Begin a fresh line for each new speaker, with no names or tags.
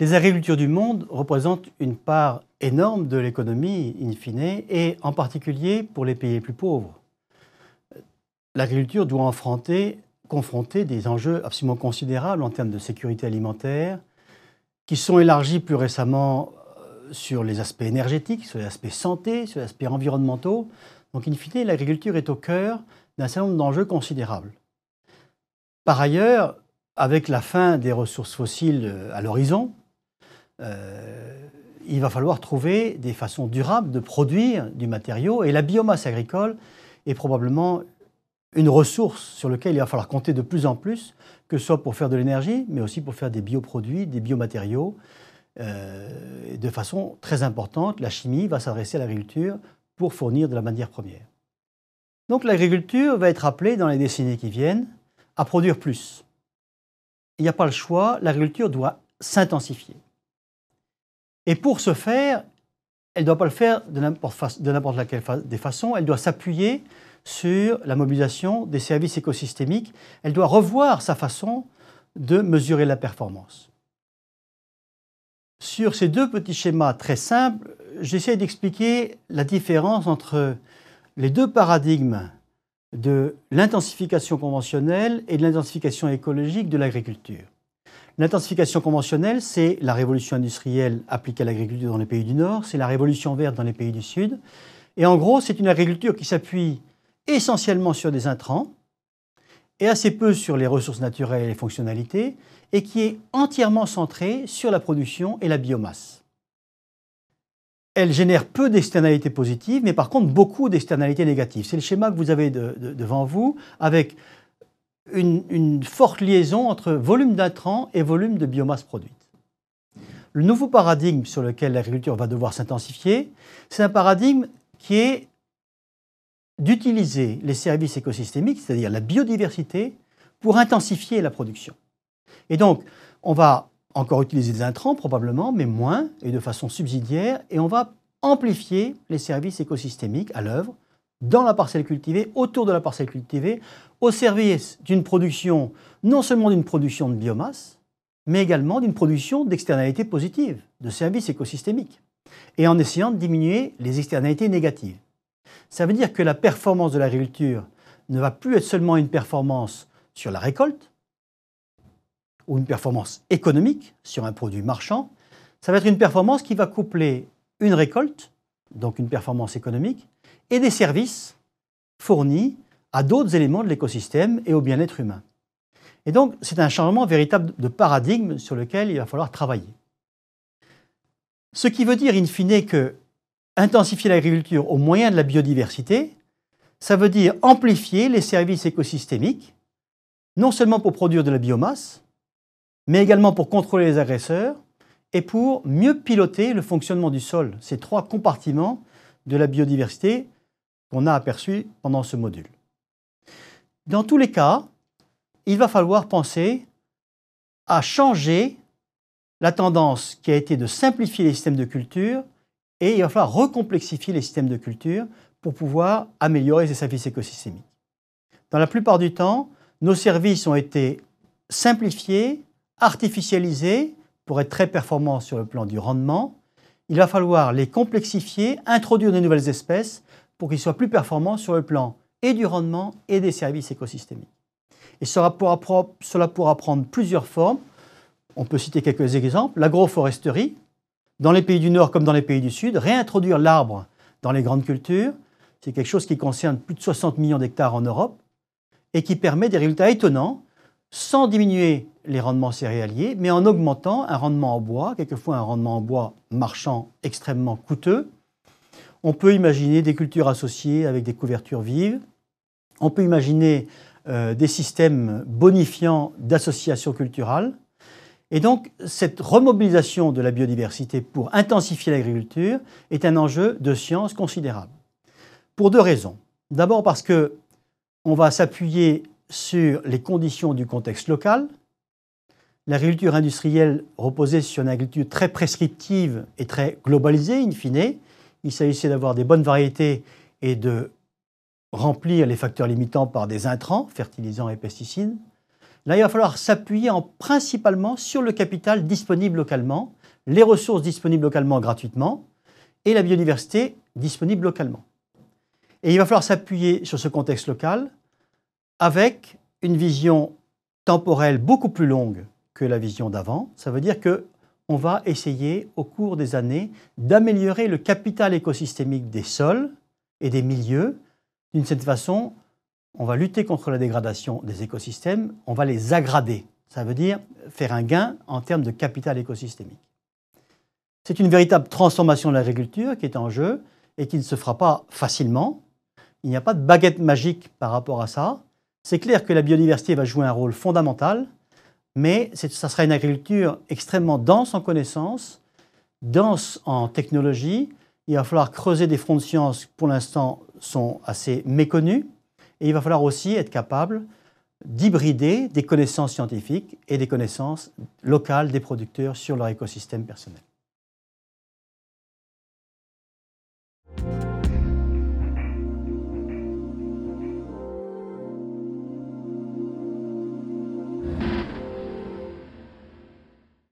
Les agricultures du monde représentent une part énorme de l'économie, in fine, et en particulier pour les pays les plus pauvres. L'agriculture doit confronter des enjeux absolument considérables en termes de sécurité alimentaire, qui sont élargis plus récemment euh, sur les aspects énergétiques, sur les aspects santé, sur les aspects environnementaux. Donc, in fine, l'agriculture est au cœur d'un certain nombre d'enjeux considérables. Par ailleurs, avec la fin des ressources fossiles euh, à l'horizon, il va falloir trouver des façons durables de produire du matériau et la biomasse agricole est probablement une ressource sur laquelle il va falloir compter de plus en plus, que ce soit pour faire de l'énergie, mais aussi pour faire des bioproduits, des biomatériaux. Euh, de façon très importante, la chimie va s'adresser à l'agriculture pour fournir de la matière première. Donc l'agriculture va être appelée dans les décennies qui viennent à produire plus. Il n'y a pas le choix, l'agriculture doit s'intensifier. Et pour ce faire, elle ne doit pas le faire de n'importe laquelle des façons, elle doit s'appuyer sur la mobilisation des services écosystémiques, elle doit revoir sa façon de mesurer la performance. Sur ces deux petits schémas très simples, j'essaie d'expliquer la différence entre les deux paradigmes de l'intensification conventionnelle et de l'intensification écologique de l'agriculture. L'intensification conventionnelle, c'est la révolution industrielle appliquée à l'agriculture dans les pays du Nord, c'est la révolution verte dans les pays du Sud. Et en gros, c'est une agriculture qui s'appuie essentiellement sur des intrants et assez peu sur les ressources naturelles et les fonctionnalités, et qui est entièrement centrée sur la production et la biomasse. Elle génère peu d'externalités positives, mais par contre beaucoup d'externalités négatives. C'est le schéma que vous avez devant vous, avec une, forte liaison entre volume d'intrants et volume de biomasse produite. Le nouveau paradigme sur lequel l'agriculture va devoir s'intensifier, c'est un paradigme qui est d'utiliser les services écosystémiques, c'est-à-dire la biodiversité, pour intensifier la production. Et donc, on va encore utiliser des intrants probablement, mais moins et de façon subsidiaire, et on va amplifier les services écosystémiques à l'œuvre dans la parcelle cultivée, autour de la parcelle cultivée, au service d'une production, non seulement d'une production de biomasse, mais également d'une production d'externalités positives, de services écosystémiques, et en essayant de diminuer les externalités négatives. Ça veut dire que la performance de l'agriculture ne va plus être seulement une performance sur la récolte, ou une performance économique sur un produit marchand, ça va être une performance qui va coupler une récolte, donc une performance économique, et des services fournis à d'autres éléments de l'écosystème et au bien-être humain. Et donc, c'est un changement véritable de paradigme sur lequel il va falloir travailler. Ce qui veut dire, in fine, que intensifier l'agriculture au moyen de la biodiversité, ça veut dire amplifier les services écosystémiques, non seulement pour produire de la biomasse, mais également pour contrôler les agresseurs et pour mieux piloter le fonctionnement du sol, ces trois compartiments de la biodiversité qu'on a aperçus pendant ce module. Dans tous les cas, il va falloir penser à changer la tendance qui a été de simplifier les systèmes de culture et il va falloir recomplexifier les systèmes de culture pour pouvoir améliorer ces services écosystémiques. Dans la plupart du temps, nos services ont été simplifiés, artificialisés pour être très performants sur le plan du rendement. Il va falloir les complexifier, introduire de nouvelles espèces pour qu'ils soient plus performants sur le plan et du rendement et des services écosystémiques. Et cela pourra, cela pourra prendre plusieurs formes. On peut citer quelques exemples. L'agroforesterie, dans les pays du Nord comme dans les pays du Sud, réintroduire l'arbre dans les grandes cultures, c'est quelque chose qui concerne plus de 60 millions d'hectares en Europe et qui permet des résultats étonnants sans diminuer les rendements céréaliers, mais en augmentant un rendement en bois, quelquefois un rendement en bois marchand extrêmement coûteux, on peut imaginer des cultures associées avec des couvertures vives. On peut imaginer euh, des systèmes bonifiants d'associations culturales. Et donc, cette remobilisation de la biodiversité pour intensifier l'agriculture est un enjeu de science considérable. Pour deux raisons. D'abord parce que on va s'appuyer sur les conditions du contexte local. L'agriculture industrielle reposait sur une agriculture très prescriptive et très globalisée, in fine, il s'agissait d'avoir des bonnes variétés et de remplir les facteurs limitants par des intrants, fertilisants et pesticides. là, il va falloir s'appuyer principalement sur le capital disponible localement, les ressources disponibles localement gratuitement et la biodiversité disponible localement. Et il va falloir s'appuyer sur ce contexte local avec une vision temporelle beaucoup plus longue que la vision d'avant. Ça veut dire que on va essayer au cours des années d'améliorer le capital écosystémique des sols et des milieux. D'une certaine façon, on va lutter contre la dégradation des écosystèmes, on va les aggrader. Ça veut dire faire un gain en termes de capital écosystémique. C'est une véritable transformation de l'agriculture qui est en jeu et qui ne se fera pas facilement. Il n'y a pas de baguette magique par rapport à ça. C'est clair que la biodiversité va jouer un rôle fondamental, mais ça sera une agriculture extrêmement dense en connaissances, dense en technologie. Il va falloir creuser des fronts de sciences qui, pour l'instant, sont assez méconnus. Et il va falloir aussi être capable d'hybrider des connaissances scientifiques et des connaissances locales des producteurs sur leur écosystème personnel.